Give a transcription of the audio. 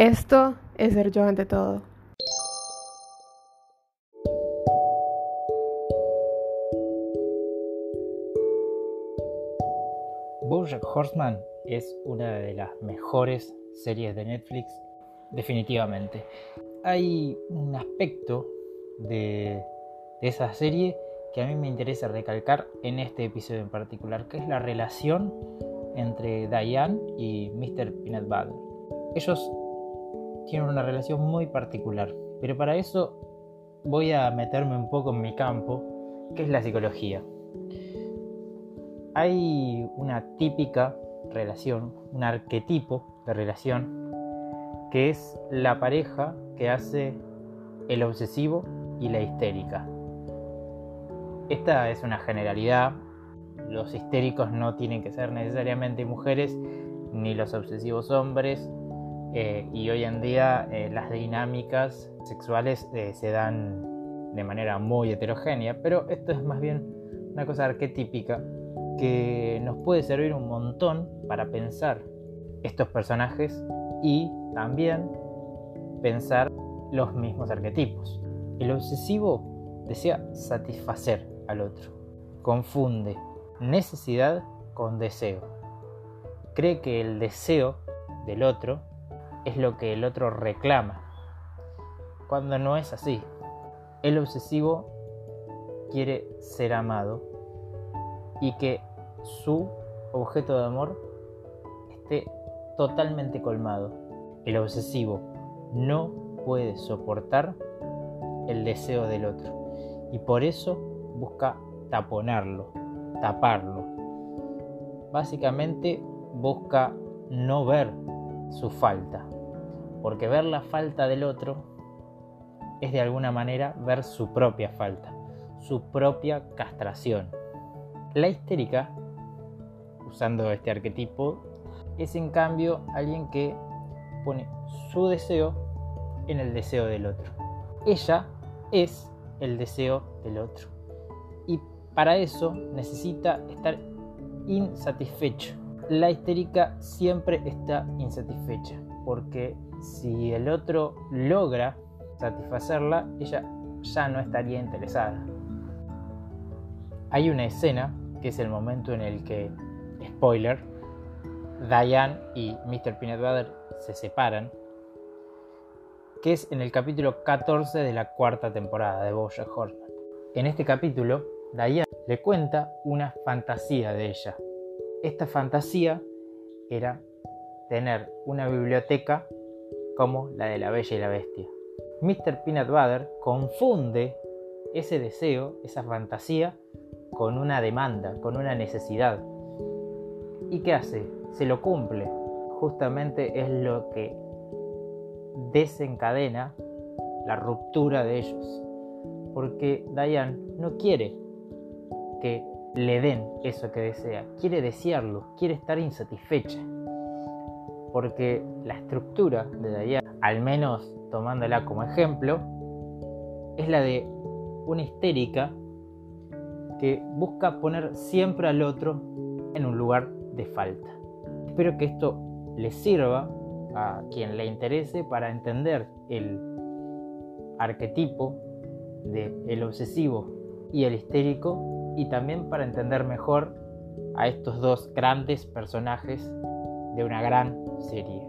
Esto es ser yo ante todo. Bojack Horseman es una de las mejores series de Netflix, definitivamente. Hay un aspecto de, de esa serie que a mí me interesa recalcar en este episodio en particular, que es la relación entre Diane y Mr. Peanut Butter. Ellos tienen una relación muy particular, pero para eso voy a meterme un poco en mi campo, que es la psicología. Hay una típica relación, un arquetipo de relación, que es la pareja que hace el obsesivo y la histérica. Esta es una generalidad. Los histéricos no tienen que ser necesariamente mujeres, ni los obsesivos hombres. Eh, y hoy en día eh, las dinámicas sexuales eh, se dan de manera muy heterogénea, pero esto es más bien una cosa arquetípica que nos puede servir un montón para pensar estos personajes y también pensar los mismos arquetipos. El obsesivo desea satisfacer al otro. Confunde necesidad con deseo. Cree que el deseo del otro es lo que el otro reclama, cuando no es así. El obsesivo quiere ser amado y que su objeto de amor esté totalmente colmado. El obsesivo no puede soportar el deseo del otro y por eso busca taponarlo, taparlo. Básicamente busca no ver su falta, porque ver la falta del otro es de alguna manera ver su propia falta, su propia castración. La histérica, usando este arquetipo, es en cambio alguien que pone su deseo en el deseo del otro. Ella es el deseo del otro y para eso necesita estar insatisfecho. La histérica siempre está insatisfecha porque si el otro logra satisfacerla, ella ya no estaría interesada. Hay una escena que es el momento en el que, spoiler, Diane y Mr. Peanut Butter se separan, que es en el capítulo 14 de la cuarta temporada de Bojack Horseman. En este capítulo, Diane le cuenta una fantasía de ella. Esta fantasía era tener una biblioteca como la de la Bella y la Bestia. Mr. Peanut Butter confunde ese deseo, esa fantasía, con una demanda, con una necesidad. ¿Y qué hace? Se lo cumple. Justamente es lo que desencadena la ruptura de ellos porque Diane no quiere que le den eso que desea, quiere desearlo, quiere estar insatisfecha. Porque la estructura de Diane, al menos tomándola como ejemplo, es la de una histérica que busca poner siempre al otro en un lugar de falta. Espero que esto le sirva a quien le interese para entender el arquetipo de el obsesivo y el histérico y también para entender mejor a estos dos grandes personajes de una gran serie.